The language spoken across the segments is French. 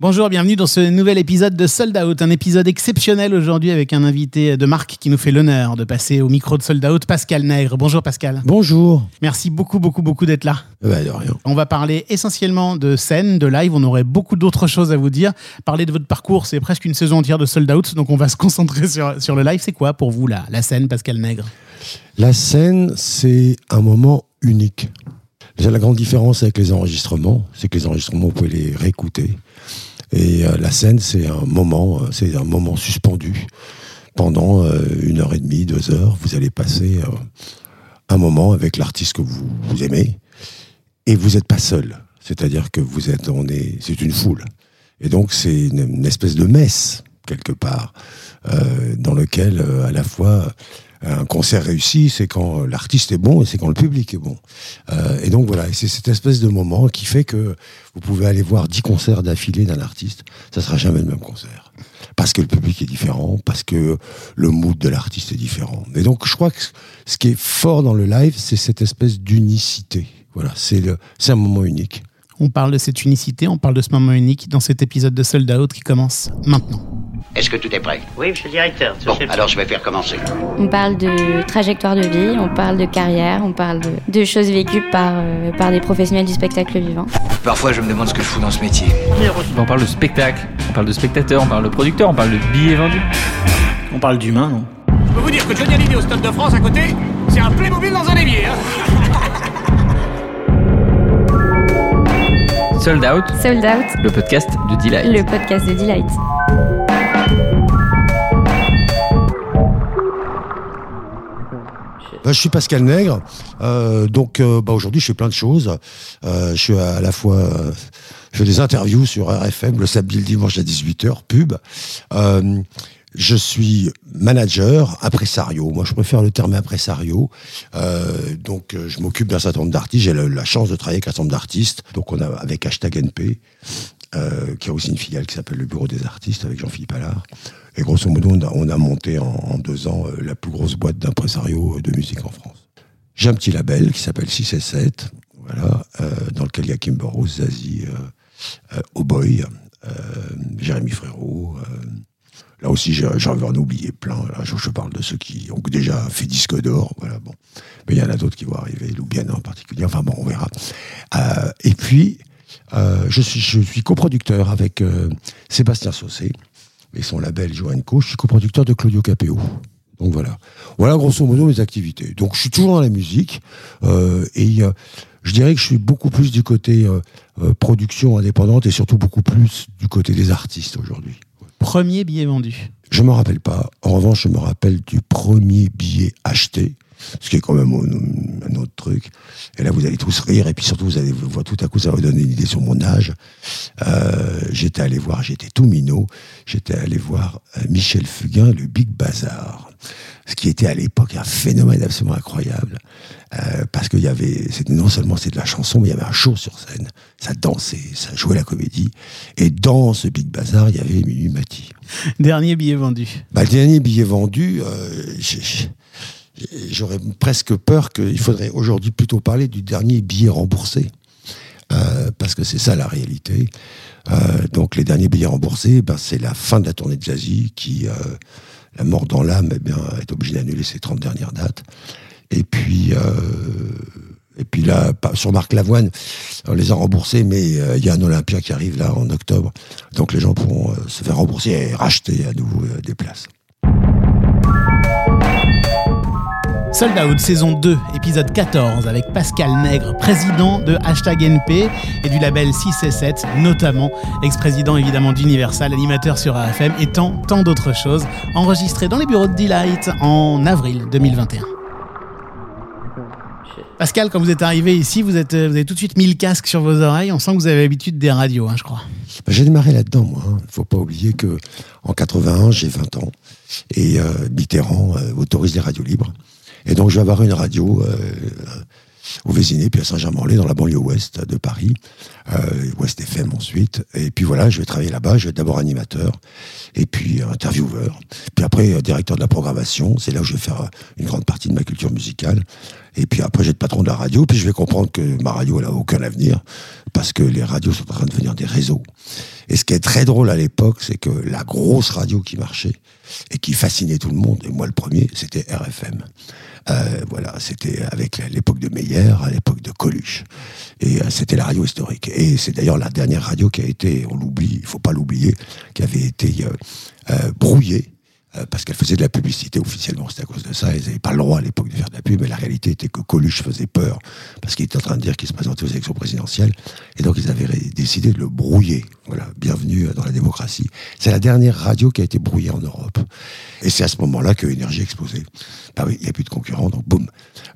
Bonjour, bienvenue dans ce nouvel épisode de Sold Out, un épisode exceptionnel aujourd'hui avec un invité de marque qui nous fait l'honneur de passer au micro de Sold Out, Pascal Nègre. Bonjour Pascal. Bonjour. Merci beaucoup, beaucoup, beaucoup d'être là. Bah, de rien. On va parler essentiellement de scène, de live, on aurait beaucoup d'autres choses à vous dire. Parler de votre parcours, c'est presque une saison entière de Sold Out, donc on va se concentrer sur, sur le live. C'est quoi pour vous la, la scène, Pascal Nègre La scène, c'est un moment unique. Déjà, la grande différence avec les enregistrements, c'est que les enregistrements, vous pouvez les réécouter. Et euh, la scène, c'est un moment, euh, c'est un moment suspendu. Pendant euh, une heure et demie, deux heures, vous allez passer un moment avec l'artiste que vous, aimez. Et vous n'êtes pas seul. C'est-à-dire que vous êtes, on est, c'est une foule. Et donc, c'est une, espèce de messe, quelque part, dans lequel, à la fois, un concert réussi, c'est quand l'artiste est bon et c'est quand le public est bon. Euh, et donc voilà, c'est cette espèce de moment qui fait que vous pouvez aller voir 10 concerts d'affilée d'un artiste, ça sera jamais le même concert. Parce que le public est différent, parce que le mood de l'artiste est différent. Et donc je crois que ce qui est fort dans le live, c'est cette espèce d'unicité. Voilà, c'est un moment unique. On parle de cette unicité, on parle de ce moment unique dans cet épisode de Sold Out qui commence maintenant. Est-ce que tout est prêt? Oui, monsieur le directeur. Bon, alors je vais faire commencer. On parle de trajectoire de vie, on parle de carrière, on parle de, de choses vécues par, euh, par des professionnels du spectacle vivant. Parfois, je me demande ce que je fous dans ce métier. On parle de spectacle, on parle de spectateur, on parle de producteur, on parle de billets vendus. On parle d'humain, non? Je peux vous dire que Johnny Hallyday au Stade de France à côté, c'est un Playmobil dans un évier. Hein Sold Out, Sold Out, le podcast de Delight. le podcast de Delight. Bah, je suis Pascal Nègre. Euh, donc euh, bah, aujourd'hui, je fais plein de choses. Euh, je suis à la fois, euh, je fais des interviews sur RFM le samedi et le dimanche à 18h, pub. Euh, je suis manager, impresario. Moi, je préfère le terme impresario. Euh, donc, euh, je m'occupe d'un certain nombre d'artistes. J'ai la, chance de travailler avec un certain nombre d'artistes. Donc, on a avec hashtag NP, euh, qui a aussi une filiale qui s'appelle le Bureau des artistes avec Jean-Philippe Allard. Et grosso modo, on a, on a monté en, deux ans euh, la plus grosse boîte d'impresario de musique en France. J'ai un petit label qui s'appelle 6 et 7, voilà, euh, dans lequel il y a Kim Burrows, Zazie, euh, euh, Boy, euh, Jérémy Frérot. Là aussi, j'en vais en oublier plein. Là, je, parle de ceux qui ont déjà fait disque d'or. Voilà, bon. Mais il y en a d'autres qui vont arriver, Loubienne en particulier. Enfin bon, on verra. Euh, et puis, euh, je suis, je suis coproducteur avec euh, Sébastien Saucé et son label Joanco. Je suis coproducteur de Claudio Capéo. Donc voilà. Voilà grosso modo mes activités. Donc je suis toujours dans la musique et je dirais que je suis beaucoup plus du côté production indépendante et surtout beaucoup plus du côté des artistes aujourd'hui. Premier billet vendu. Je me rappelle pas. En revanche, je me rappelle du premier billet acheté, ce qui est quand même un, autre truc. Et là, vous allez tous rire, et puis surtout, vous allez voir tout à coup, ça va vous donner une idée sur mon âge. Euh, j'étais allé voir, j'étais tout minot, j'étais allé voir euh, Michel Fugain, le Big Bazar, ce qui était à l'époque un phénomène absolument incroyable. Euh, parce qu'il y avait, c'était non seulement c'est de la chanson, mais il y avait un show sur scène. Ça dansait, ça jouait la comédie. Et dans ce Big Bazar, il y avait Mimi Mati. Dernier billet vendu. Bah, dernier billet vendu, euh, j'ai- j'ai- j'aurais presque peur qu'il faudrait aujourd'hui plutôt parler du dernier billet remboursé. Euh, parce que c'est ça la réalité. Euh, donc les derniers billets remboursés, ben, c'est la fin de la tournée de Zazie qui, euh, la mort dans l'âme, eh bien, est obligée d'annuler ses 30 dernières dates. Et puis, et puis là, sur Marc Lavoine, on les a remboursés, mais il y a un Olympia qui arrive là en octobre. Donc les gens pourront se faire rembourser et racheter à nouveau des places. Sold Out saison 2, épisode 14, avec Pascal Nègre, président de Hashtag NP et du label 6 et 7, notamment, ex-président évidemment d'Universal, animateur sur AFM et tant, d'autres choses, enregistré dans les bureaux de Delight en avril 2021. Pascal, quand vous êtes arrivé ici, vous, êtes, vous avez tout de suite mis le casque sur vos oreilles. On sent que vous avez l'habitude des radios, hein, je crois. J'ai démarré là-dedans, moi. Il faut pas oublier que en 81, j'ai 20 ans. Et euh, Mitterrand euh, autorise les radios libres. Et donc, je vais avoir une radio euh, au Vésiné, puis à Saint-Germain-en-Laye, dans la banlieue ouest de Paris. Euh, ouest FM ensuite. Et puis voilà, je vais travailler là-bas. Je vais être d'abord animateur, et puis intervieweur. Puis après, euh, directeur de la programmation. C'est là où je vais faire euh, une grande partie de ma culture musicale. Et puis après, j'ai le patron de la radio, puis je vais comprendre que ma radio, elle a aucun avenir, parce que les radios sont en train de devenir des réseaux. Et ce qui est très drôle à l'époque, c'est que la grosse radio qui marchait, et qui fascinait tout le monde, et moi le premier, c'était RFM. Euh, voilà, c'était avec l'époque de Meyer, à l'époque de Coluche. Et euh, c'était la radio historique. Et c'est d'ailleurs la dernière radio qui a été, on l'oublie, il faut pas l'oublier, qui avait été euh, euh, brouillée euh, parce qu'elle faisait de la publicité officiellement, c'était à cause de ça. Ils n'avaient pas le droit à l'époque de faire de la pub, mais la réalité était que Coluche faisait peur, parce qu'il était en train de dire qu'il se présentait aux élections présidentielles, et donc ils avaient décidé de le brouiller. Voilà, bienvenue dans la démocratie. C'est la dernière radio qui a été brouillée en Europe. Et c'est à ce moment-là que Énergie a explosé. Bah oui, il n'y a plus de concurrents, donc boum.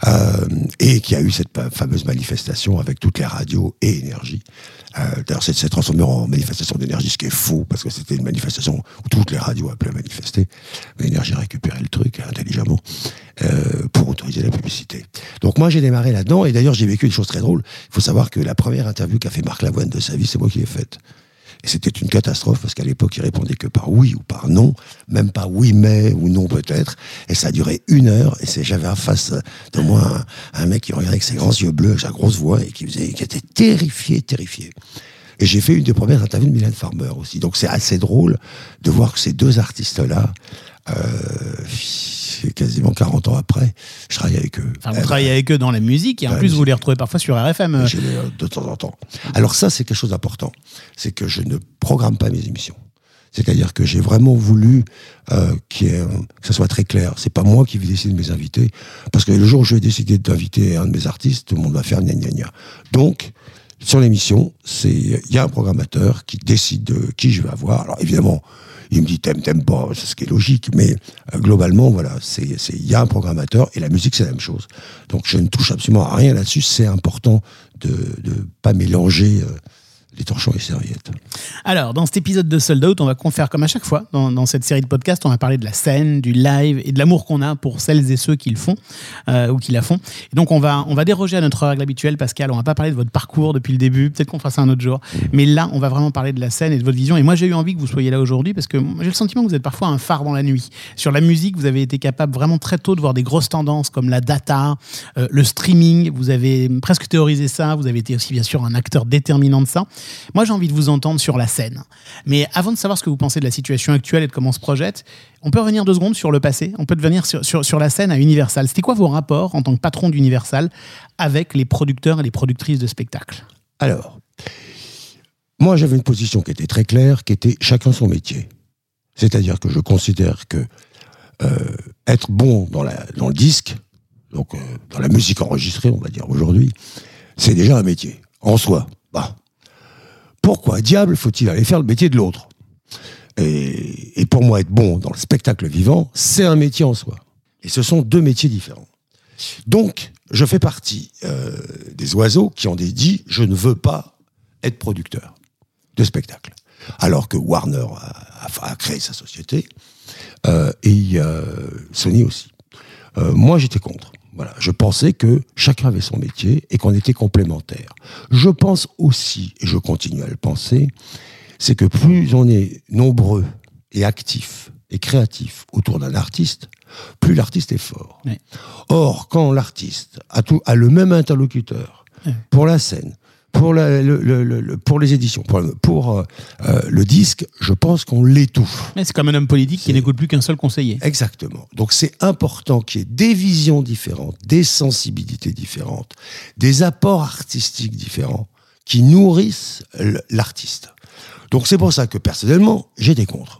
Euh, et qu'il y a eu cette fameuse manifestation avec toutes les radios et Énergie. Euh, D'ailleurs, c'est transformé en manifestation d'énergie, ce qui est faux, parce que c'était une manifestation où toutes les radios appelaient à manifester. Mais Énergie a récupéré le truc intelligemment euh, pour autoriser la publicité. Donc moi, j'ai démarré là-dedans, et d'ailleurs, j'ai vécu une chose très drôle. Il faut savoir que la première interview qu'a fait Marc Lavoine de sa vie, c'est moi qui l'ai faite. Et c'était une catastrophe parce qu'à l'époque, il répondait que par oui ou par non, même pas oui mais ou non peut-être. Et ça a duré une heure. Et j'avais en face de moi un, un mec qui regardait avec ses grands yeux bleus, sa grosse voix, et qui qui était terrifié, terrifié. Et j'ai fait une des premières interviews de Mylène Farmer aussi. Donc c'est assez drôle de voir que ces deux artistes-là, euh, quasiment 40 ans après, je travaille avec eux. Enfin, vous travaillez avec eux dans la musique et en Ouais, plus vous les retrouvez parfois sur RFM. euh, je de temps en temps. Alors ça, c'est quelque chose d'important. C'est que je ne programme pas mes émissions. C'est-à-dire que j'ai vraiment voulu euh, ait que ça soit très clair. C'est pas moi qui vais décider de mes invités, parce que le jour où je vais décider d'inviter un de mes artistes, tout le monde va faire gna gna gna. Donc, sur l'émission, c'est il y a un programmateur qui décide de qui je vais avoir. Alors évidemment, il me dit t'aimes t'aimes pas, c'est ce qui est logique, mais euh, globalement voilà, il y a un programmateur et la musique c'est la même chose. Donc je ne touche absolument à rien là-dessus. C'est important de de pas mélanger euh, les torchons et serviettes. Alors, dans cet épisode de Sold Out, on va faire comme à chaque fois dans, dans cette série de podcasts, on va parler de la scène, du live et de l'amour qu'on a pour celles et ceux qui le font euh, ou qui la font. Et donc, on va, on va déroger à notre règle habituelle, Pascal. On va pas parler de votre parcours depuis le début. Peut-être qu'on fera ça un autre jour. Mais là, on va vraiment parler de la scène et de votre vision. Et moi, j'ai eu envie que vous soyez là aujourd'hui parce que j'ai le sentiment que vous êtes parfois un phare dans la nuit. Sur la musique, vous avez été capable vraiment très tôt de voir des grosses tendances comme la data, euh, le streaming. Vous avez presque théorisé ça. Vous avez été aussi, bien sûr, un acteur déterminant de ça. Moi, j'ai envie de vous entendre sur la scène. Mais avant de savoir ce que vous pensez de la situation actuelle et de comment on se projette, on peut revenir deux secondes sur le passé. On peut devenir sur, la scène à Universal. C'était quoi vos rapports en tant que patron d'Universal avec les producteurs et les productrices de spectacles? Alors, moi j'avais une position qui était très claire, qui était chacun son métier. C'est-à-dire que je considère que euh, être bon dans le disque, donc euh, dans la musique enregistrée, on va dire aujourd'hui, c'est déjà un métier en soi. Bah, pourquoi diable faut-il aller faire le métier de l'autre? Et, pour moi, être bon dans le spectacle vivant, c'est un métier en soi. Et ce sont deux métiers différents. Donc, je fais partie euh, des oiseaux qui ont dit je ne veux pas être producteur de spectacle. Alors que Warner a, créé sa société euh, et euh, Sony aussi. Moi, j'étais contre. Voilà, je pensais que chacun avait son métier et qu'on était complémentaires. Je pense aussi, et je continue à le penser, c'est que plus on est nombreux et actifs et créatifs autour d'un artiste, plus l'artiste est fort. Oui. Or, quand l'artiste a, tout, a le même interlocuteur Oui. pour la scène, pour, la- le- le- le- le- pour les éditions, pour, pour, euh, euh, le disque, je pense qu'on l'étouffe. Mais C'est comme un homme politique qui n'écoute plus qu'un seul conseiller. Exactement. Donc c'est important qu'il y ait des visions différentes, des sensibilités différentes, des apports artistiques différents qui nourrissent l'artiste. Donc c'est pour ça que personnellement, j'étais contre.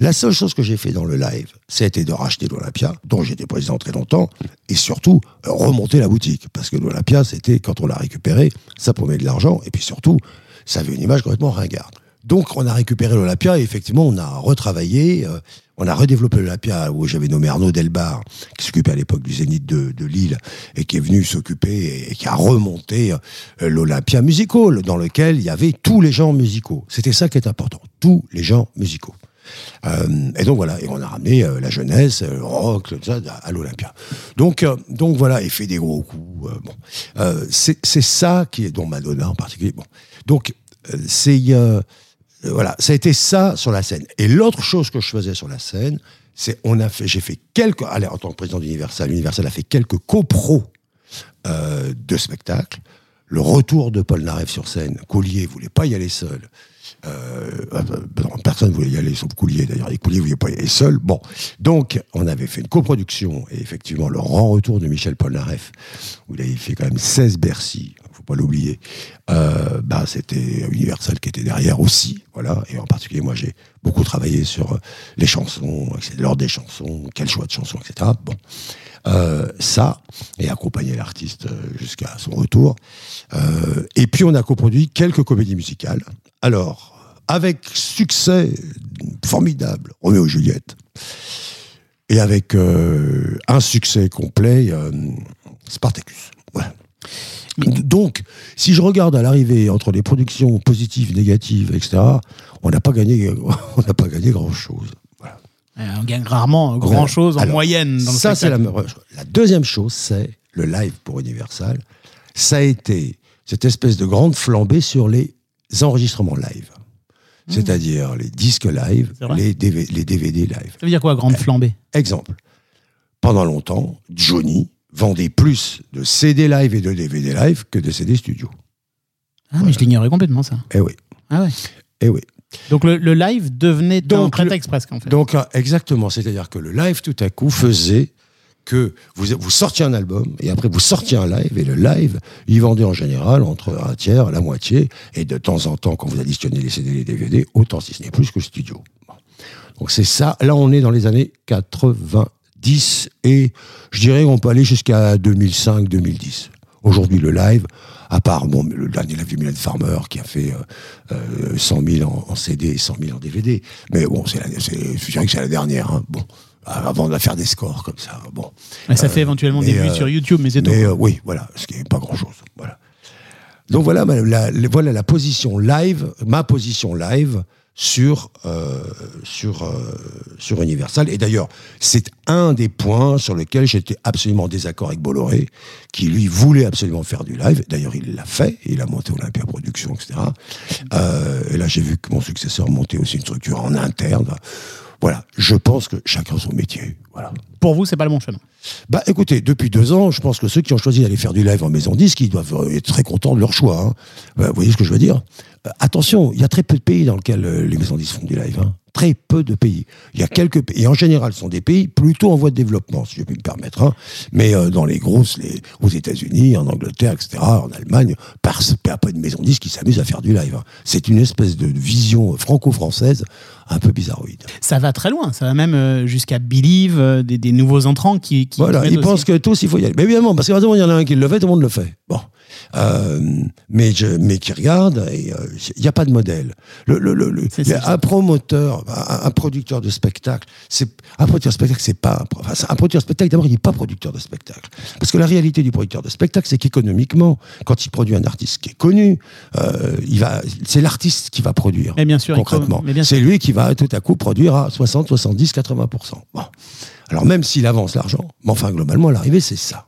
La seule chose que j'ai fait dans le live, c'était de racheter l'Olympia, dont j'étais président très longtemps, et surtout euh, remonter la boutique. Parce que l'Olympia, c'était, quand on l'a récupéré, ça promet de l'argent, et puis surtout, ça avait une image complètement ringarde. Donc on a récupéré l'Olympia, et effectivement, on a retravaillé, euh, on a redéveloppé l'Olympia, où j'avais nommé Arnaud Delbar, qui s'occupait à l'époque du Zénith de, de Lille, et qui est venu s'occuper, et, qui a remonté euh, l'Olympia Musical, dans lequel il y avait tous les genres musicaux. C'était ça qui est important, tous les genres musicaux. Euh, et donc voilà, et on a ramené euh, la jeunesse, euh, le rock, tout ça, à, l'Olympia. Donc, donc voilà, et fait des gros coups. bon, c'est ça qui est, dont Madonna en particulier. Donc c'est voilà, ça a été ça sur la scène. Et l'autre chose que je faisais sur la scène, c'est on a fait, j'ai fait quelques, allez, en tant que président d'Universal, Universal a fait quelques copros euh, de spectacle. Le retour de Paul Naref sur scène. Coulier voulait pas y aller seul. Euh, personne voulait y aller, sauf Coulier d'ailleurs. Et Coulier voulait pas y aller seul. Bon, donc on avait fait une coproduction et effectivement le grand retour de Michel Polnareff, où il avait fait quand même 16 Bercy, faut pas l'oublier. Euh, bah, c'était Universal qui était derrière aussi, voilà. Et en particulier, moi, j'ai beaucoup travaillé sur les chansons, l'ordre des chansons, quel choix de chansons, etc. Bon, euh, ça et accompagner l'artiste euh, jusqu'à son retour. Euh, et puis, on a coproduit quelques comédies musicales. Alors, avec succès formidable, Roméo et Juliette, et avec euh, un succès complet, euh, Spartacus. Voilà. Donc, si je regarde à l'arrivée entre les productions positives, négatives, etc., on n'a pas gagné, on n'a pas gagné grand chose. Voilà. Euh, On gagne rarement grand chose en Alors, moyenne dans le ça, c'est la deuxième chose, c'est le live pour Universal. Ça a été cette espèce de grande flambée sur les enregistrements live. C'est-à-dire les disques live, les, DV les DVD live. Ça veut dire quoi, grande flambée? Exemple. Pendant longtemps, Johnny vendait plus de CD live et de DVD live que de CD studio. Ah, mais je l'ignorais complètement, ça. Eh oui, Ah ouais. eh oui. Donc le, le live devenait un Donc, prétexte presque, en fait. Donc, euh, exactement. C'est-à-dire que le live, tout à coup, faisait que vous, sortiez un album et après vous sortiez un live et le live, il vendait en général entre un tiers, la moitié et de temps en temps, quand vous additionnez les CD les DVD, autant si ce n'est plus que le studio. Donc c'est ça. Là, on est dans les années 90 et je dirais on peut aller jusqu'à 2005-2010. Aujourd'hui, le live, à part bon, le dernier live du Mylène Farmer qui a fait euh, euh, 100 000 en, en CD et 100 000 en DVD. Mais bon, c'est- je dirais que c'est la dernière. hein. Bon, avant de faire des scores comme ça. Bon. Mais ça fait éventuellement des vues euh, sur YouTube, mais c'est tout. Euh, oui, voilà, ce qui n'est pas grand-chose. Voilà. Donc voilà, la, la- voilà la position live, ma position live sur euh, sur euh, sur Universal. Et d'ailleurs, c'est un des points sur lesquels j'étais absolument en désaccord avec Bolloré, qui lui voulait absolument faire du live. D'ailleurs, il l'a fait. Il a monté Olympia Productions, etc. Euh, et là, j'ai vu que mon successeur montait aussi une structure en interne. Voilà, je pense que chacun son métier. Voilà. Pour vous, c'est pas le bon chemin. Bah écoutez, depuis deux ans, je pense que ceux qui ont choisi d'aller faire du live en maison disque, ils doivent euh, être très contents de leur choix. hein. Euh, vous voyez ce que je veux dire? Euh, Attention, il y a très peu de pays dans lesquels euh, les maisons disques font du live. hein. Très peu de pays. Il y a quelques pays, et en général, ce sont des pays plutôt en voie de développement, si je puis me permettre. hein. Mais euh, dans les grosses, les, aux États-Unis, en Angleterre, etc., en Allemagne, parce qu'il n'y a pas de maison disque qui s'amuse à faire du live. C'est une espèce de vision franco-française un peu bizarroïde. Ça va très loin. Ça va même euh, jusqu'à Believe, euh, des, des nouveaux entrants qui. qui Voilà, ils pensent que tous, il faut y aller. Mais évidemment, parce qu'à il y en a un qui le fait, tout le monde le fait. Bon. Euh, mais, je, mais qui regarde, et euh, il n'y a pas de modèle. Le, le, le, le- C'est il y a ça. un promoteur, un, un producteur de spectacle, c'est un producteur de spectacle, c'est pas un, enfin, producteur de spectacle. D'abord, il n'est pas producteur de spectacle, parce que la réalité du producteur de spectacle, c'est qu'économiquement, quand il produit un artiste qui est connu, euh, il va, c'est l'artiste qui va produire Mais bien sûr, concrètement. C'est lui qui va tout à coup produire à 60, 70, 80 Bon. Alors même s'il avance l'argent, mais enfin globalement, l'arrivée, c'est ça.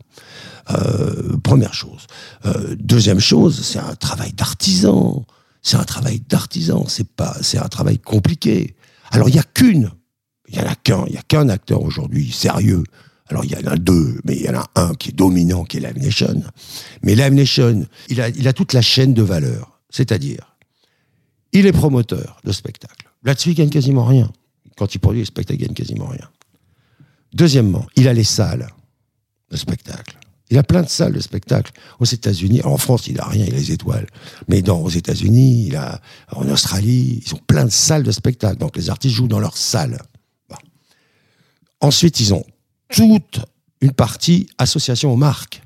Euh, première chose. Euh, deuxième chose, c'est un travail d'artisan. C'est un travail d'artisan. C'est pas, c'est un travail compliqué. Alors il y a qu'une, il y en a qu'un, il y a qu'un acteur aujourd'hui sérieux. Alors il y en a deux, mais il y en a un qui est dominant, qui est Live Nation. Mais Live Nation, il a, il a toute la chaîne de valeur. C'est-à-dire, il est promoteur de spectacles. Là-dessus, il gagne quasiment rien. Quand il produit les spectacles, il gagne quasiment rien. Deuxièmement, il a les salles de spectacle. Il a plein de salles de spectacle. Aux États-Unis, en France, il a rien, il a les étoiles. Mais dans, aux États-Unis, il a, en Australie, ils ont plein de salles de spectacle. Donc les artistes jouent dans leurs salles. Ensuite, ils ont toute une partie association aux marques.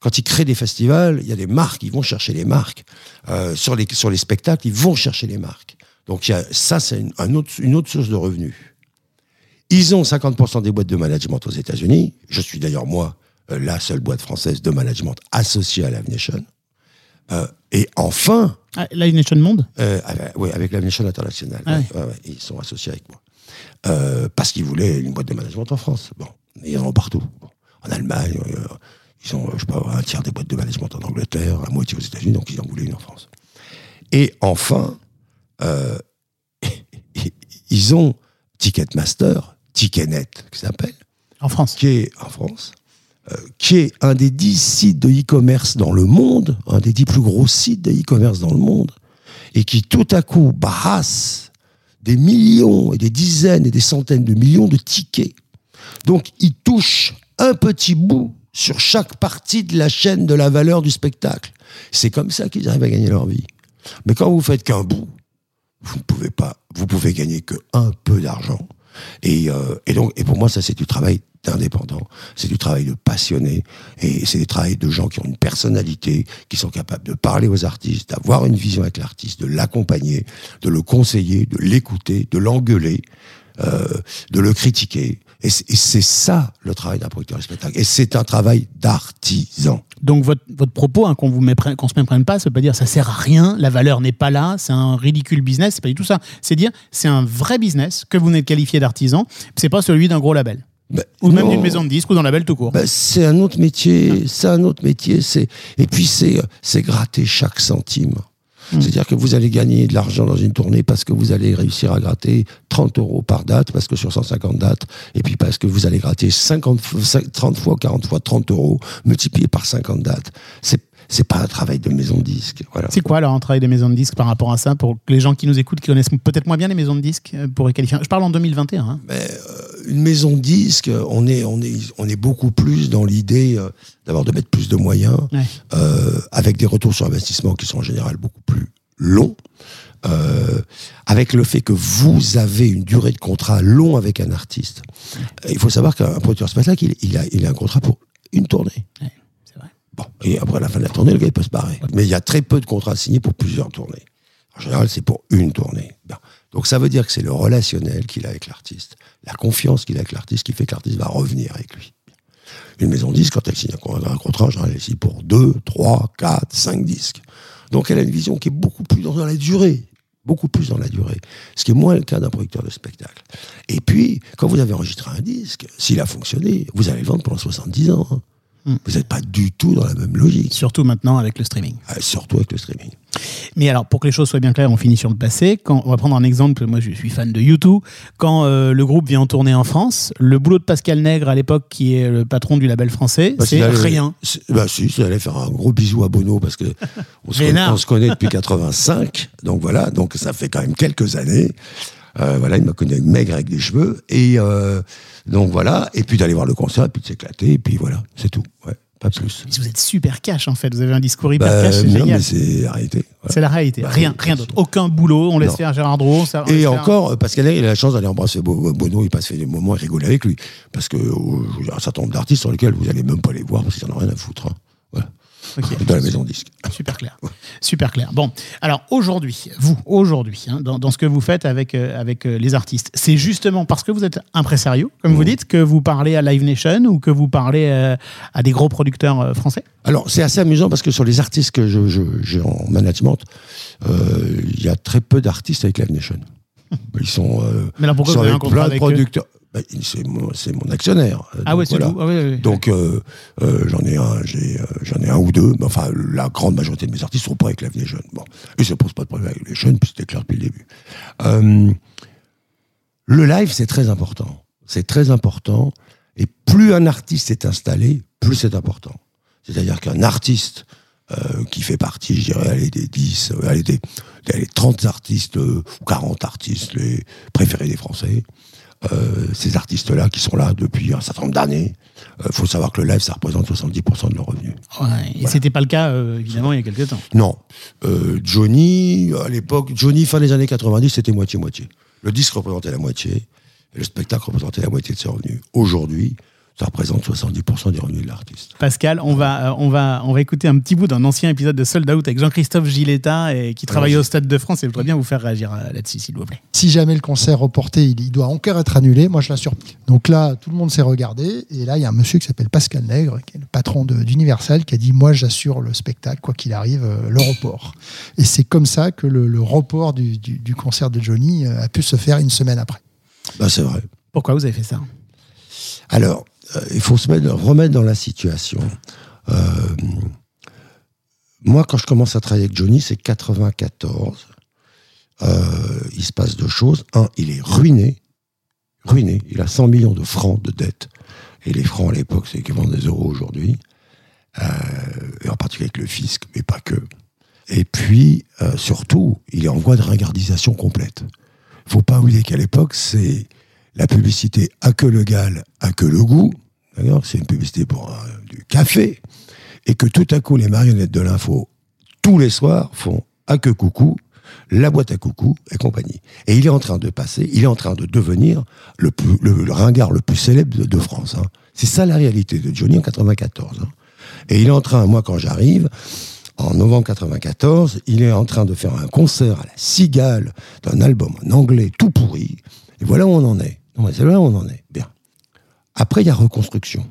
Quand ils créent des festivals, il y a des marques, ils vont chercher les marques. Euh, sur, les, sur les spectacles, ils vont chercher les marques. Donc y a, ça, c'est une, un autre, une autre source de revenus. Ils ont 50% des boîtes de management aux États-Unis. Je suis d'ailleurs, moi, la seule boîte française de management associée à Live Nation. Euh, et enfin, Ah, Live Nation Monde? euh, avec, ouais, avec Live Nation International. Ah Ouais, ouais, ouais, ils sont associés avec moi. Euh, parce qu'ils voulaient une boîte de management en France. Bon, ils en ont partout. Bon. En Allemagne, euh, ils ont, je sais pas, un tiers des boîtes de management en Angleterre, la moitié aux États-Unis, donc ils en voulaient une en France. Et enfin, euh, ils ont Ticketmaster, Ticketnet, qui s'appelle, en France. qui est en France, euh, qui est un des dix sites de e-commerce dans le monde, un des dix plus gros sites de e-commerce dans le monde, et qui tout à coup brasse des millions et des dizaines et des centaines de millions de tickets. Donc, il touche un petit bout sur chaque partie de la chaîne de la valeur du spectacle. C'est comme ça qu'ils arrivent à gagner leur vie. Mais quand vous faites qu'un bout, vous ne pouvez pas, vous pouvez gagner que un peu d'argent. Et, euh, et donc, et pour moi, ça, c'est du travail d'indépendant. C'est du travail de passionné. Et c'est du travail de gens qui ont une personnalité, qui sont capables de parler aux artistes, d'avoir une vision avec l'artiste, de l'accompagner, de le conseiller, de l'écouter, de l'engueuler, euh, de le critiquer. Et c'est ça le travail d'un producteur de spectacle. Et c'est un travail d'artisan. Donc votre, votre propos, hein, qu'on méprenne- qu'on se méprenne pas, ça veut pas dire ça sert à rien, la valeur n'est pas là, c'est un ridicule business, c'est pas du tout ça. C'est dire c'est un vrai business que vous n'êtes qualifié d'artisan, c'est pas celui d'un gros label. Ben, Ou même non. d'une maison de disques ou d'un label tout court. Ben, c'est un autre métier, c'est un autre métier. C'est et puis c'est c'est gratter chaque centime. C'est-à-dire que vous allez gagner de l'argent dans une tournée parce que vous allez réussir à gratter 30 euros par date, parce que sur 150 dates, et puis parce que vous allez gratter 50, fois- 30 fois, 40 fois 30 euros multiplié par 50 dates. C'est c'est pas un travail de maison de disque. Voilà. C'est quoi alors un travail des maisons de disques par rapport à ça pour que les gens qui nous écoutent, qui connaissent peut-être moins bien les maisons de disques, euh, pourraient qualifier? Je parle en 2021. hein. Mais, euh, une maison de disque, on est, on est, on est beaucoup plus dans l'idée euh, d'avoir de mettre plus de moyens, Ouais. euh, avec des retours sur investissement qui sont en général beaucoup plus longs, euh, avec le fait que vous avez une durée de contrat long avec un artiste. Il faut savoir qu'un producteur spectacle, il, il, a, il a un contrat pour une tournée. Bon, et après la fin de la tournée, le gars il peut se barrer. Mais il y a très peu de contrats signés pour plusieurs tournées. En général, c'est pour une tournée. Donc ça veut dire que c'est le relationnel qu'il a avec l'artiste, la confiance qu'il a avec l'artiste qui fait que l'artiste va revenir avec lui. Une maison de disques, quand elle signe un con- un contrat, en elle signe pour deux, trois, quatre, cinq disques. Donc elle a une vision qui est beaucoup plus dans la durée. Beaucoup plus dans la durée. Ce qui est moins le cas d'un producteur de spectacle. Et puis, quand vous avez enregistré un disque, s'il a fonctionné, vous allez le vendre pendant 70 ans. hein. Hmm. Vous n'êtes pas du tout dans la même logique. Surtout maintenant avec le streaming. Ah, Surtout avec le streaming. Mais alors, pour que les choses soient bien claires, on finit sur le passé. Quand, on va prendre un exemple, moi je suis fan de YouTube. Quand euh, le groupe vient en tournée en France, le boulot de Pascal Nègre à l'époque, qui est le patron du label français, Bah, c'est rien. Bah si, c'est aller faire un gros bisou à Bono parce que on se, connaît, on se connaît depuis 85. Donc voilà, donc ça fait quand même quelques années. Euh, voilà, il m'a connu maigre avec des cheveux. Et euh, donc voilà, et puis d'aller voir le concert, et puis de s'éclater, et puis voilà, c'est tout. Ouais, pas plus. Vous êtes super cash en fait, vous avez un discours hyper Bah, cash, c'est non, génial. mais c'est la réalité. voilà. C'est la réalité, Bah, rien, rien d'autre. Aucun boulot, on laisse Non. faire Gérard Drouot. ça- Et faire- encore, euh, Pascal il a la chance d'aller embrasser Bo- Bono, il passe des moments et rigoler avec lui. Parce que euh, y a un certain nombre d'artistes sur lesquels vous allez même pas les voir parce qu'ils en ont rien à foutre. hein. Dans la maison disque. Super clair. Super clair. Bon, alors aujourd'hui, vous, aujourd'hui, hein, dans, dans ce que vous faites avec, euh, avec euh, les artistes, c'est justement parce que vous êtes impresario, comme vous dites, que vous parlez à Live Nation ou que vous parlez euh, à des gros producteurs français? Alors, c'est assez amusant parce que sur les artistes que je- je- j'ai en management, il y a très peu d'artistes avec Live Nation. Ils sont, euh, Mais alors pourquoi ils sont vous avec plein de producteurs. Bah, c'est mon, c'est mon actionnaire. Ah Donc ouais, c'est voilà. tout. Ah. Donc euh, euh, j'en ai un, j'ai, euh, j'en ai un ou deux. Mais enfin, la grande majorité de mes artistes sont pas avec Live Nation. Bon, et ça pose pas de problème avec Live Nation, puis c'était clair depuis le début. Euh, le live, c'est très important. C'est très important. Et plus un artiste est installé, plus c'est important. C'est-à-dire qu'un artiste euh, qui fait partie, je dirais, allez, des 10, euh, allez, des, allez, 30 artistes euh, ou 40 artistes les préférés des Français, euh, ces artistes-là qui sont là depuis un certain nombre d'années, il faut savoir que le live, ça représente 70% de leurs revenus. Ouais, et c'était pas le cas, euh, évidemment, il y a quelques temps. Non. Johnny, à l'époque, Johnny, fin des années 90, c'était moitié-moitié. Le disque représentait la moitié, et le spectacle représentait la moitié de ses revenus. Aujourd'hui, ça représente 70% des revenus de l'artiste. Pascal, on va, euh, on, va, on va écouter un petit bout d'un ancien épisode de Sold Out avec Jean-Christophe Giletta et qui travaillait au Stade de France et je voudrais bien vous faire réagir euh, là-dessus, s'il vous plaît. si jamais le concert reporté, il, il doit encore être annulé, moi je l'assure. Donc là, tout le monde s'est regardé, et là, il y a un monsieur qui s'appelle Pascal Nègre, qui est le patron de- d'Universal, qui a dit Moi, j'assure le spectacle, quoi qu'il arrive, euh, le report. Et c'est comme ça que le, le report du, du- du concert de Johnny a pu se faire une semaine après. Ben, c'est vrai. Pourquoi vous avez fait ça? Alors, il faut se mettre, remettre dans la situation. Euh, moi, quand je commence à travailler avec Johnny, c'est 94. Euh, il se passe deux choses. Un, il est ruiné. Ruiné. Il a 100 millions de francs de dettes. Et les francs à l'époque, c'est équivalent des euros aujourd'hui. Euh, et en particulier avec le fisc, mais pas que. Et puis, euh, surtout, il est en voie de ringardisation complète. faut pas oublier qu'à l'époque, c'est la publicité à que le gal, à que le goût. D'accord C'est une publicité pour euh, du café. Et que tout à coup, les marionnettes de l'info, tous les soirs, font à que coucou, la boîte à coucou et compagnie. Et il est en train de passer, il est en train de devenir le, ringard le plus célèbre de, de France. hein. C'est ça la réalité de Johnny en 94. hein. Et il est en train, moi quand j'arrive, en novembre 94, il est en train de faire un concert à la Cigale d'un album en anglais tout pourri. Et voilà où on en est. C'est là où on en est. Bien. Après, il y a reconstruction.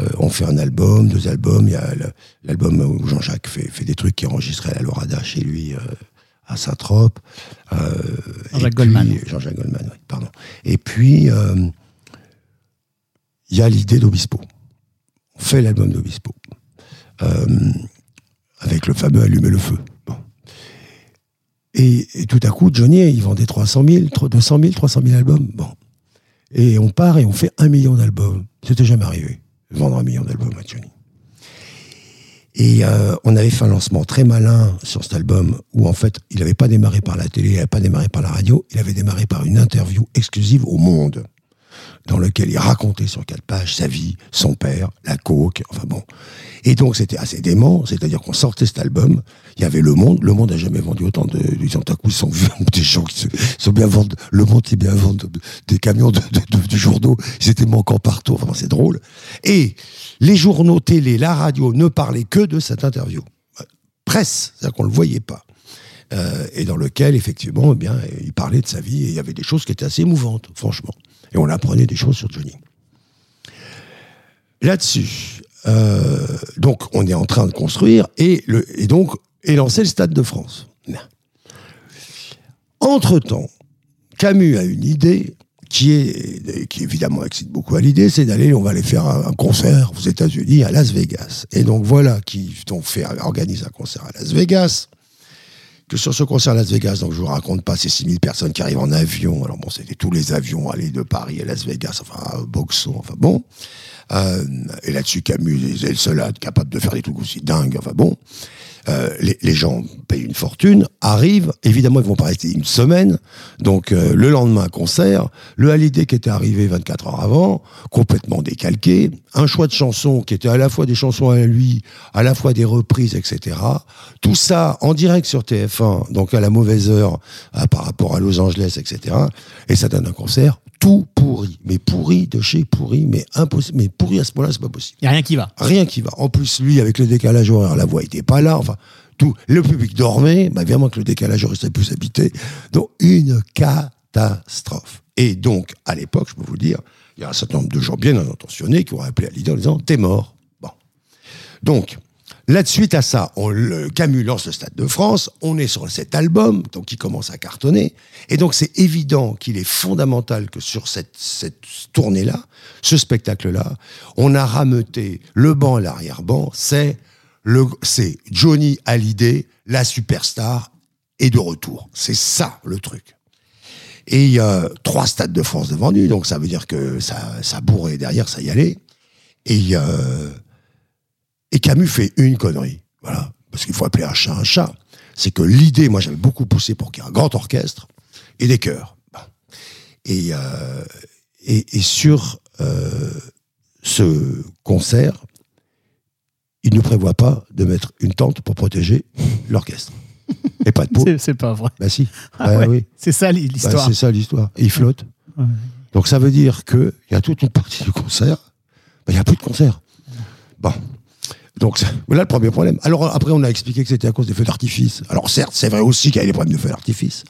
Euh, on fait un album, deux albums. Il y a l'album où Jean-Jacques fait, fait des trucs qui est enregistré à la Lorada chez lui euh, à Saint-Trope. Euh, Jean-Jacques Goldman. Jean-Jacques Goldman, oui, pardon. Et puis, il y a l'idée d'Obispo. On fait l'album d'Obispo. Avec le fameux Allumer le feu. Et tout à coup, Johnny, il vendait 300 000, 200 000, 300 000 albums. Bon. Et on part et on fait un million d'albums. C'était jamais arrivé, vendre un million d'albums à Johnny. Et euh, on avait fait un lancement très malin sur cet album où en fait il n'avait pas démarré par la télé, il n'avait pas démarré par la radio, il avait démarré par une interview exclusive au Monde dans lequel il racontait sur quatre pages sa vie, son père, la coke, enfin bon. Et donc c'était assez dément, c'est-à-dire qu'on sortait cet album, il y avait Le Monde, Le Monde n'a jamais vendu autant de... Ils ont à coup, sont des gens qui se- sont bien vendus, Le Monde est bien vendu, des camions de, de, de- journaux, ils étaient manquants partout, enfin c'est drôle. Et les journaux télé, la radio ne parlaient que de cette interview. Presse, c'est-à-dire qu'on ne le voyait pas. Euh, et dans lequel, effectivement, eh bien, il parlait de sa vie et il y avait des choses qui étaient assez émouvantes, franchement. Et on apprenait des choses sur Johnny. Là-dessus, euh, donc on est en train de construire et, donc est lancé le Stade de France. Entre-temps, Camus a une idée qui est qui évidemment excite beaucoup à l'idée, c'est d'aller, on va aller faire un, concert aux États-Unis à Las Vegas. Et donc voilà qui donc fait organise un concert à Las Vegas que sur ce concert Las Vegas, donc je vous raconte pas ces 6000 personnes qui arrivent en avion. Alors bon, c'était tous les avions aller de Paris à Las Vegas, enfin à Boxon, enfin bon. Euh, et là-dessus, Camus est le seul à capable de faire des trucs aussi dingues, enfin bon. Euh, les, gens payent une fortune, arrivent, évidemment ils vont pas rester une semaine, donc euh, le lendemain concert, le Hallyday qui était arrivé 24 heures avant, complètement décalqué, un choix de chansons qui était à la fois des chansons à lui, à la fois des reprises, etc. Tout ça en direct sur TF1, donc à la mauvaise heure euh, par rapport à Los Angeles, etc. Et ça donne un concert tout pourri, mais pourri de chez pourri, mais impossible, mais pourri à ce point-là, c'est pas possible. Il n'y a rien qui va. Rien qui va. En plus, lui, avec le décalage horaire, la voix était pas là. Enfin, tout. Le public dormait. Bah, évidemment que le décalage horaire serait plus habité. Donc, une catastrophe. Et donc, à l'époque, je peux vous le dire, il y a un certain nombre de gens bien intentionnés qui ont appelé à l'idée en disant T'es mort. Bon. Donc, là, de suite à ça, on, le, Camus lance le Stade de France. On est sur cet album, donc qui commence à cartonner. Et donc, c'est évident qu'il est fondamental que sur cette, tournée-là, ce spectacle-là, on a rameuté le banc et l'arrière-banc. C'est Johnny Hallyday, la superstar, est de retour. C'est ça le truc. Et il y a trois stades de France devant lui, donc ça veut dire que ça, ça bourrait derrière, ça y allait. Et, euh, et Camus fait une connerie, voilà, parce qu'il faut appeler un chat un chat. C'est que l'idée, moi j'avais beaucoup poussé pour qu'il y ait un grand orchestre et des chœurs. Et, euh, et, et sur euh, ce concert, il ne prévoit pas de mettre une tente pour protéger l'orchestre. Et pas de peau. C'est- pas vrai. Bah si. Ah Bah ouais. oui. C'est ça Bah, l'histoire. c'est ça l'histoire. Et il flotte. Ouais. Donc ça veut dire qu'il y a toute une partie du concert, bah, il n'y a plus de concert. Bon. Donc voilà le premier problème. Alors après, on a expliqué que c'était à cause des feux d'artifice. Alors certes, c'est vrai aussi qu'il y a des problèmes de feux d'artifice.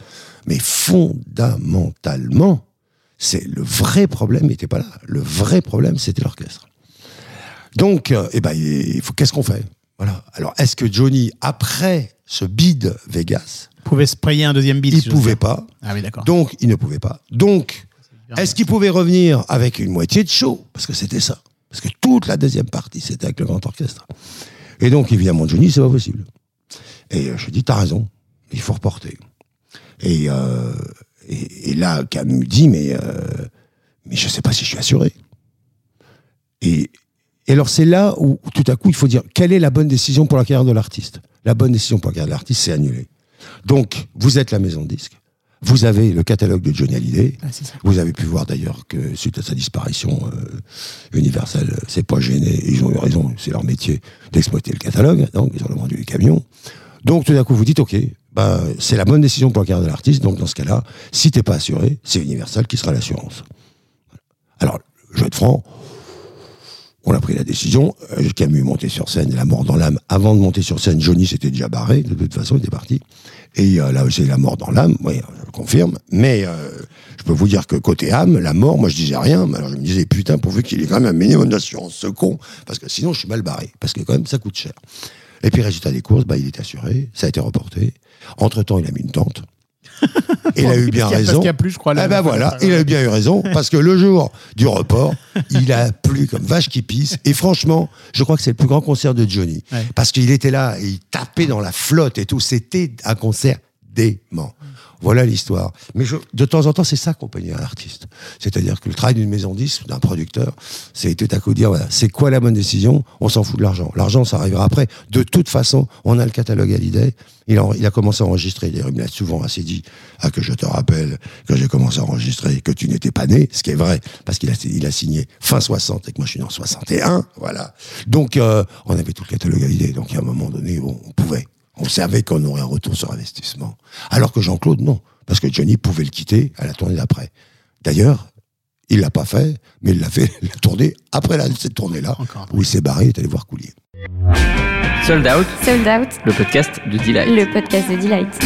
Mais fondamentalement, c'est le vrai problème n'était pas là. Le vrai problème, c'était l'orchestre. Donc, euh, eh ben, il faut qu'est-ce qu'on fait? Voilà. Alors, est-ce que Johnny, après ce bid Vegas, Vous pouvez sprayer un deuxième beat. il si pouvait pas Ah oui, d'accord. donc, il ne pouvait pas. Donc, est-ce qu'il pouvait revenir avec une moitié de show? Parce que c'était ça. Parce que toute la deuxième partie, c'était avec le grand orchestre. Et donc, évidemment, Johnny, c'est pas possible. Et euh, je dis, t'as raison, il faut reporter. Et, euh, et, et là, dit, mais, euh, mais je sais pas si je suis assuré. et, et alors c'est là où tout à coup il faut dire quelle est la bonne décision pour la carrière de l'artiste? La bonne décision pour la carrière de l'artiste, c'est annuler. Donc vous êtes la maison de disque. Vous avez le catalogue de Johnny Hallyday. Ah. Vous avez pu voir d'ailleurs que suite à sa disparition, euh, Universal euh, s'est pas gêné. Ils ont eu raison, c'est leur métier d'exploiter le catalogue. Donc ils ont vendu les camions. Donc tout d'un coup vous dites ok, bah, c'est la bonne décision pour la carrière de l'artiste. Donc dans ce cas-là, si t'es pas assuré, c'est Universal qui sera l'assurance. Alors je vais être franc. On a pris la décision. Euh, Camus est monté sur scène, la mort dans l'âme. Avant de monter sur scène, Johnny s'était déjà barré. De toute façon, il était parti. Et euh, là, c'est la mort dans l'âme. Oui, je le confirme. Mais euh, je peux vous dire que côté âme, la mort, moi, je disais rien. Mais alors, je me disais, putain, pourvu qu'il ait quand même un minimum d'assurance, ce con. Parce que sinon, je suis mal barré. Parce que quand même, ça coûte cher. Et puis, résultat des courses, bah, il est assuré. Ça a été reporté. Entre-temps, il a mis une tente. Il a eu bien Parce raison. parce qu'il y a plus, je crois, là. Ah ben voilà, il a bien eu raison, parce que le jour du report, il a plu comme vache qui pisse. Et franchement, je crois que c'est le plus grand concert de Johnny. Ouais. Parce qu'il était là, et il tapait dans la flotte et tout. C'était un concert dément. Voilà l'histoire. Mais je- de temps en temps, c'est ça dire à l'artiste. C'est-à-dire que le travail d'une maison 10, d'un producteur, c'est tout à coup dire, voilà, c'est quoi la bonne décision? On s'en fout de l'argent. L'argent, ça arrivera après. De toute façon, on a le catalogue à l'idée. Il a, il a commencé à enregistrer. Il l'a souvent assez dit, ah, que je te rappelle que j'ai commencé à enregistrer, que tu n'étais pas né, ce qui est vrai, parce qu'il a, il a signé fin 60 et que moi je suis né en 61, voilà. Donc, euh, on avait tout le catalogue à l'idée. Donc, à un moment donné, on, on pouvait. On savait qu'on aurait un retour sur investissement. Alors que Jean-Claude, non. Parce que Johnny pouvait le quitter à la tournée d'après. D'ailleurs, il l'a pas fait, mais il l'a fait la tournée après la, cette tournée-là, où il s'est barré, il est allé voir Coulier. Sold Out, Sold Out, le podcast de Delight. le podcast de Delight.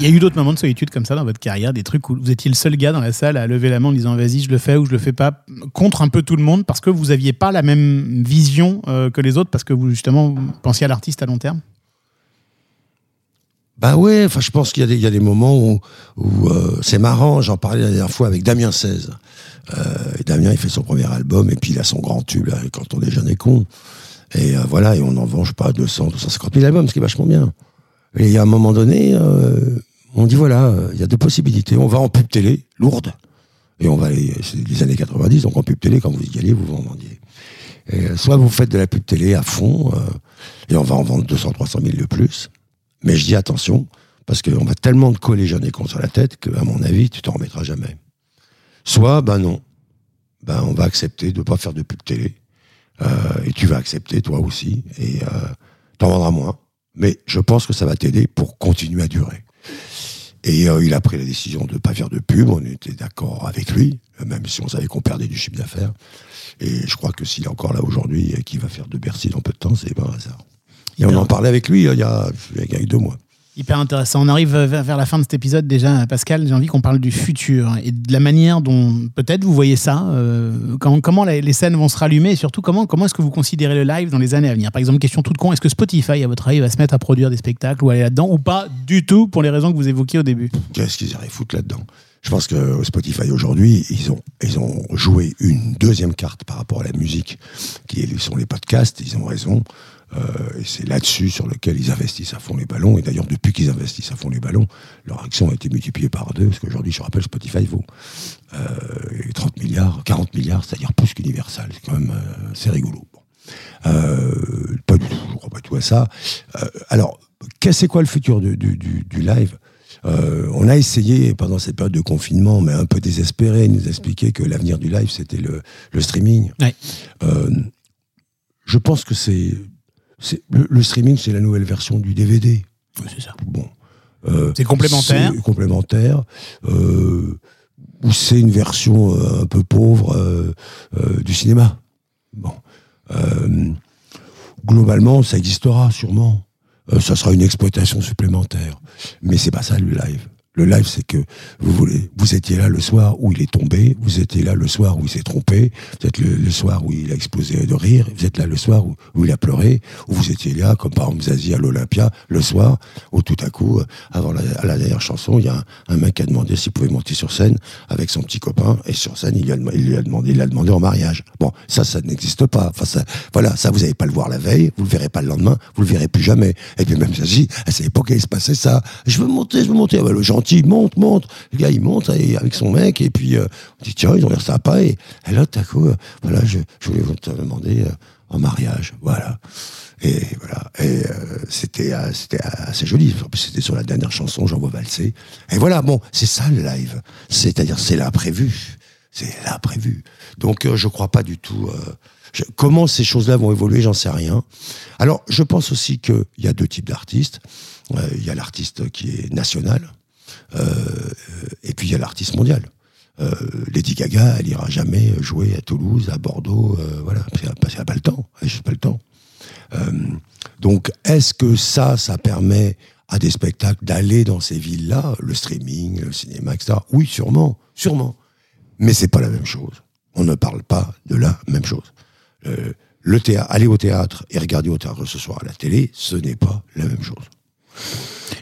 Il y a eu d'autres moments de solitude comme ça dans votre carrière, des trucs où vous étiez le seul gars dans la salle à lever la main en disant vas-y, je le fais ou je le fais pas, contre un peu tout le monde parce que vous aviez pas la même vision euh, que les autres parce que vous justement vous pensiez à l'artiste à long terme? Bah ouais, enfin je pense qu'il y, a des- il y a des moments où, où, euh, c'est marrant, j'en parlais la dernière fois avec Damien 16. Euh, et Damien il fait son premier album et puis il a son grand tube là, quand on est jeune et con. Et euh, voilà, et on en vend, pas, 200, 250 000 albums, ce qui est vachement bien. Et il y a un moment donné, euh, on dit voilà, euh, il y a deux possibilités. On va en pub télé, lourde, et on va aller, c'est les années 90, donc en pub télé, quand vous y allez, vous vous en vendiez. Et, euh, soit vous faites de la pub télé à fond, et on va en vendre 200, 300 000 de plus. Mais je dis attention, parce qu'on va tellement te coller jeunes et cons sur la tête que, à mon avis, tu t'en remettras jamais. Soit, ben non. Ben, on va accepter de pas faire de pub télé. Euh, et tu vas accepter, toi aussi. Et euh, t'en vendras moins. Mais je pense que ça va t'aider pour continuer à durer. Et euh, il a pris la décision de pas faire de pub. On était d'accord avec lui, même si on savait qu'on perdait du chiffre d'affaires. Et je crois que s'il est encore là aujourd'hui et qu'il va faire de Bercy dans peu de temps, c'est pas un hasard. Et on en parlait avec lui euh, il y a, il y a deux mois. Hyper intéressant. On arrive vers, la fin de cet épisode déjà, Pascal. J'ai envie qu'on parle du futur et de la manière dont peut-être vous voyez ça. euh, comment les scènes vont se rallumer et surtout comment, comment est-ce que vous considérez le live dans les années à venir? Par exemple, question toute con, est-ce que Spotify, à votre avis, va se mettre à produire des spectacles ou aller là-dedans ou pas du tout pour les raisons que vous évoquiez au début? Qu'est-ce qu'ils iraient foutre là-dedans? Je pense que Spotify aujourd'hui, ils ont, ils ont joué une deuxième carte par rapport à la musique, qui sont les podcasts. Ils ont raison. Euh, et c'est là-dessus sur lequel ils investissent à fond les ballons. Et d'ailleurs, depuis qu'ils investissent à fond les ballons, leur action a été multipliée par deux. Parce qu'aujourd'hui, je rappelle, Spotify vaut euh, 30 milliards, 40 milliards, c'est-à-dire plus qu'Universal. C'est quand même euh, c'est rigolo. Bon. Euh, pas du tout, je crois pas du tout à ça. Euh, alors, c'est quoi le futur du, du- du- du live? Euh, On a essayé pendant cette période de confinement, mais un peu désespéré, de nous expliquer que l'avenir du live c'était le, le streaming. Ouais. Euh, je pense que c'est- le, le streaming, c'est la nouvelle version du DVD. C'est ça. Bon. Euh, C'est complémentaire. c'est complémentaire. Euh, ou c'est une version euh, un peu pauvre euh, du cinéma. Bon. Globalement, ça existera sûrement. Ça sera une exploitation supplémentaire. Mais c'est pas ça le live. Le live, c'est que vous vous étiez là le soir où il est tombé, vous étiez là le soir où il s'est trompé, vous êtes le, le soir où il a explosé de rire, vous êtes là le soir où, où il a pleuré, ou vous étiez là, comme par exemple Zazie à l'Olympia, le soir, où tout à coup, avant la, dernière chanson, il y a un, mec qui a demandé s'il pouvait monter sur scène avec son petit copain, et sur scène, il lui a, demandé, il l'a demandé en mariage. Bon, ça, ça n'existe pas. Enfin, ça, voilà, ça, vous n'allez pas le voir la veille, vous le verrez pas le lendemain, vous le verrez plus jamais. Et puis même Zazie, à cette époque, il se passait ça. Je veux monter, je veux monter. Bah, le gentil, gentil, monte, monte. Le gars, il monte avec son mec, et puis euh, on dit, tiens, ils ont l'air sympa. Et, et là, tout à coup, euh, voilà, je, voulais vous demander euh, en mariage. Voilà. Et voilà. Et euh, c'était c'était assez joli. C'était sur la dernière chanson, J'en vois valser. Et voilà, bon, c'est ça le live. C'est-à-dire, c'est l'imprévu. C'est l'imprévu. Donc, euh, je crois pas du tout. comment ces choses-là vont évoluer, j'en sais rien. Alors, je pense aussi qu'il y a deux types d'artistes. Il y a l'artiste qui est national, et puis il y a l'artiste mondial. Euh, Lady Gaga, elle ira jamais jouer à Toulouse, à Bordeaux, euh, voilà, parce qu'elle n'a pas le temps. Elle pas le temps. Euh, donc, est-ce que ça, ça permet à des spectacles d'aller dans ces villes-là, le streaming, le cinéma, etc. Oui, sûrement, sûrement. Mais c'est pas la même chose. On ne parle pas de la même chose. Euh, le théâtre, aller au théâtre et regarder au théâtre ce soir à la télé, ce n'est pas la même chose.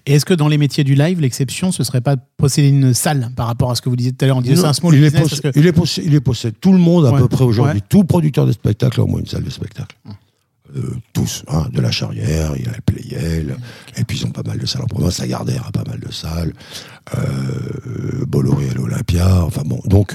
Et est-ce que dans les métiers du live, l'exception, ce serait pas de posséder une salle par rapport à ce que vous disiez tout à l'heure On disait c'est un small il, est business. que- il, est possé- il est possède. Tout le monde, à Ouais. peu près aujourd'hui, Ouais. tout producteur de spectacle a au moins une salle de spectacle. Euh, tous, hein, de la Charrière, il y a le Playel, et puis ils ont pas mal de salles en province, la Gardère a pas mal de salles, euh, Bolloré à l'Olympia, enfin bon, donc,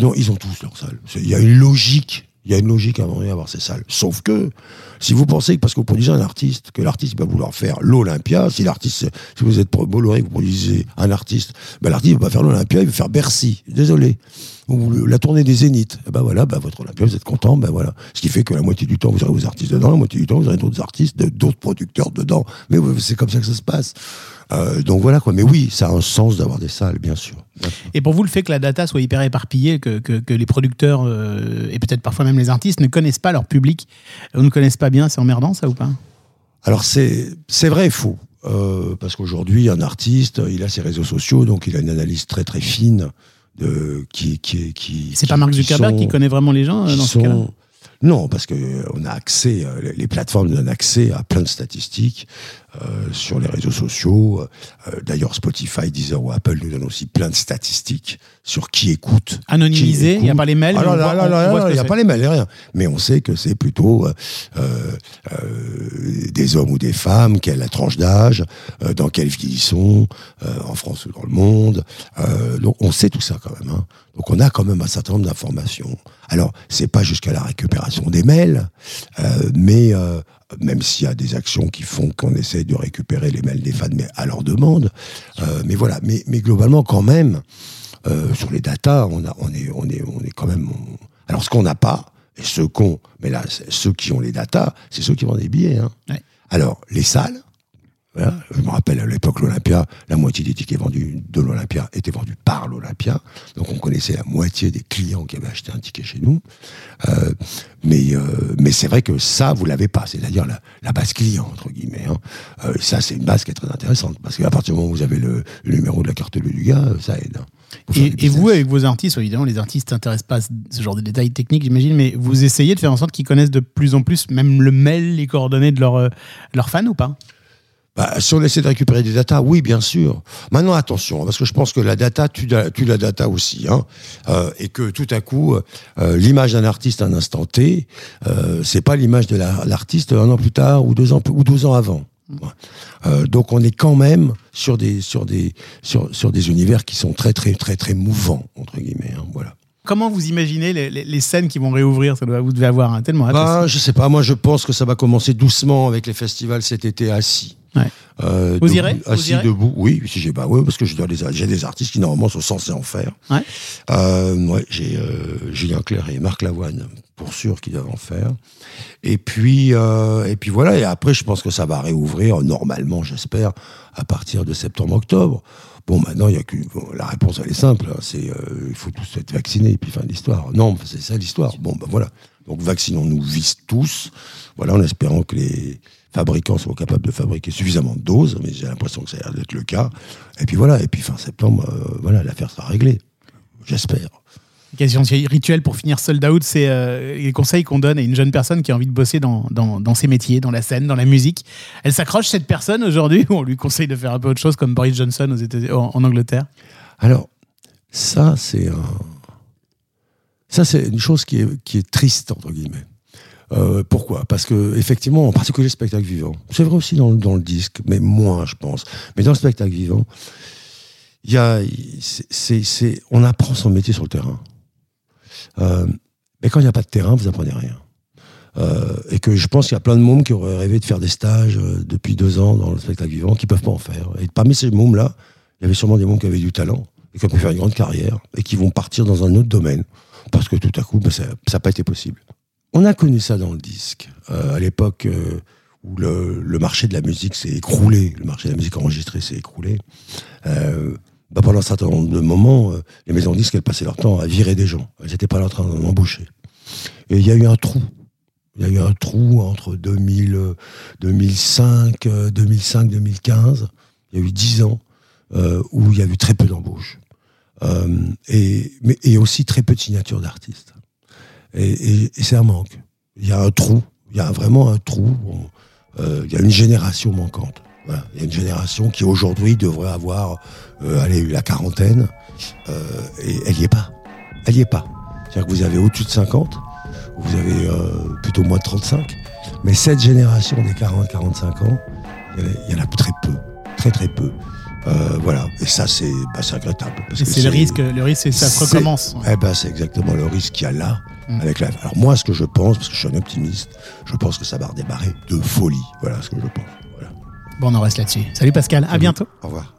non, ils ont tous leurs salles. Il y a une logique, il y a une logique à un moment donné ces salles. Sauf que, si vous pensez que parce que vous produisez un artiste, que l'artiste va vouloir faire l'Olympia, si l'artiste, si vous êtes Bolloré, que vous produisez un artiste, ben l'artiste va pas faire l'Olympia, il va faire Bercy. Désolé. Ou la tournée des Zéniths. Eh ben voilà, ben votre Olympia, vous êtes content, ben voilà. Ce qui fait que la moitié du temps, vous aurez vos artistes dedans, la moitié du temps, vous aurez d'autres artistes, d'autres producteurs dedans. Mais c'est comme ça que ça se passe. Euh, donc voilà quoi. Mais oui, ça a un sens d'avoir des salles, bien sûr. Et pour vous, le fait que la data soit hyper éparpillée, que, que, que les producteurs euh, et peut-être parfois même les artistes ne connaissent pas leur public, ou ne connaissent pas bien, c'est emmerdant ça ou pas? Alors c'est vrai et faux. Euh, parce qu'aujourd'hui, un artiste, il a ses réseaux sociaux, donc il a une analyse très très fine de qui qui qui. C'est qui- pas Mark qui Zuckerberg sont- qui connaît vraiment les gens euh, qui dans ce cas-là? Non, parce que euh, on a accès, euh, les- plateformes donnent accès à plein de statistiques euh, sur les réseaux sociaux. Euh, D'ailleurs, Spotify, Deezer ou Apple nous donnent aussi plein de statistiques sur qui écoute. Anonymisé, il n'y a pas les mails. Ah là, là, voit là, il n'y a pas les mails, rien. Mais on sait que c'est plutôt euh, euh, euh, des hommes ou des femmes, quelle la tranche d'âge, euh, dans quelle ville ils sont, euh, en France ou dans le monde. Euh, donc on sait tout ça quand même. hein. Donc on a quand même un certain nombre d'informations. Alors c'est pas jusqu'à la récupération des mails, euh, mais euh, même s'il y a des actions qui font qu'on essaie de récupérer les mails des fans, mais à leur demande. Euh, mais voilà. Mais, mais globalement quand même. Sur les datas, on, a, on, est, on, est, on est quand même. on- Alors, ce qu'on n'a pas, et ceux qu'on. Mais là, ceux qui ont les datas, c'est ceux qui vendent des billets. hein. Ouais. Alors, les salles. Voilà, je me rappelle à l'époque l'Olympia, la moitié des tickets vendus de l'Olympia étaient vendus par l'Olympia, donc on connaissait la moitié des clients qui avaient acheté un ticket chez nous. Euh, mais euh, mais c'est vrai que ça vous l'avez pas, c'est-à-dire la, la base client entre guillemets. Hein. Euh, ça c'est une base qui est très intéressante parce qu'à partir du moment où vous avez le, le numéro de la carte bleue du gars, ça aide. hein, Et, et vous, avec vos artistes, évidemment, les artistes s'intéressent pas à ce- genre de détails techniques, j'imagine, mais vous essayez de faire en sorte qu'ils connaissent de plus en plus, même le mail, les coordonnées de leurs leurs fans ou pas? Bah, si on essaie de récupérer des datas, oui, bien sûr. Maintenant, attention, parce que je pense que la data tue la, tue la data aussi, hein, euh, et que tout à coup, euh, l'image d'un artiste à un instant T, euh, c'est pas l'image de la- l'artiste un an plus tard ou deux ans ou deux ans avant. Euh, donc, on est quand même sur des sur des sur, sur des univers qui sont très très très très mouvants entre guillemets. hein, voilà. Comment vous imaginez les, les- les scènes qui vont réouvrir? Ça doit, Vous devez avoir hein, tellement. Bah, je sais pas. Moi, je pense que ça va commencer doucement avec les festivals cet été assis. Ouais. Euh, Vous debout- irez? Vous Assis irez? debout. Oui, si j'ai bah oui, parce que j'ai des, des artistes qui normalement sont censés en faire. Ouais. Euh, ouais, j'ai euh, Julien Clerc et Marc Lavoine pour sûr qui doivent en faire. Et puis et puis voilà. Et après, je pense que ça va réouvrir normalement, j'espère, à partir de septembre-octobre. Bon, maintenant, il y a que bon, la réponse, elle est simple. hein, c'est il faut tous être vaccinés, puis fin de l'histoire. Non, c'est ça l'histoire. Bon, ben voilà. Donc, vaccinons-nous vise tous. Voilà, en espérant que les fabricants soient capables de fabriquer suffisamment de doses. Mais j'ai l'impression que ça a l'air d'être le cas. Et puis voilà. Et puis fin septembre, euh, voilà, l'affaire sera réglée. J'espère. Question rituelle pour finir sold out, c'est euh, les conseils qu'on donne à une jeune personne qui a envie de bosser dans, dans, dans ses métiers, dans la scène, dans la musique. Elle s'accroche cette personne aujourd'hui ou on lui conseille de faire un peu autre chose comme Boris Johnson aux États en, en Angleterre? Alors, ça, c'est un... Ça, c'est une chose qui est, qui est triste, entre guillemets. Euh, pourquoi? Parce que, effectivement, en particulier le spectacle vivant, c'est vrai aussi dans, le- dans le disque, mais moins, je pense. Mais dans le spectacle vivant, il y a, c'est, c'est, on apprend son métier sur le terrain. Euh, mais quand il n'y a pas de terrain, vous apprenez rien. Euh, et que je pense qu'il y a plein de mômes qui auraient rêvé de faire des stages euh, depuis deux ans dans le spectacle vivant, qui peuvent pas en faire. Et parmi ces mômes-là, il y avait sûrement des mômes qui avaient du talent et qui ont pu faire une grande carrière et qui vont partir dans un autre domaine parce que tout à coup, ben, ça n'a pas été possible. On a connu ça dans le disque euh, à l'époque euh, où le, marché de la musique s'est écroulé, le marché de la musique enregistrée s'est écroulé. Euh, bah, pendant un certain nombre de moments, les maisons de disques, elles passaient leur temps à virer des gens. Elles n'étaient pas là en train d'en embaucher. Et il y a eu un trou. Il y a eu un trou entre 2000, euh, 2005, euh, 2005, 2015. Il y a eu 10 ans où il y a eu très peu d'embauches. Euh, et, mais, aussi très peu de signatures d'artistes. Et, c'est un manque. Il y a un trou. Il y a vraiment un trou. Euh, il y a une génération manquante. Il y a une génération qui aujourd'hui devrait avoir euh, la quarantaine. Euh, et elle n'y est pas. Elle n'y est pas. C'est-à-dire que vous avez au-dessus de 50, vous avez plutôt moins de 35. Mais cette génération des 40-45 ans, il y en a très peu. Très très peu. Euh, voilà. Et ça, c'est bah, c'est regrettable. parce Et que c'est le risque, le risque, c'est que ça recommence. Eh ben, c'est exactement le risque qu'il y a là. Mm. Avec la... Alors moi, ce que je pense, parce que je suis un optimiste, je pense que ça va redémarrer de folie. Voilà ce que je pense. Voilà. Bon, on en reste là-dessus. Salut Pascal, à bientôt. Au revoir.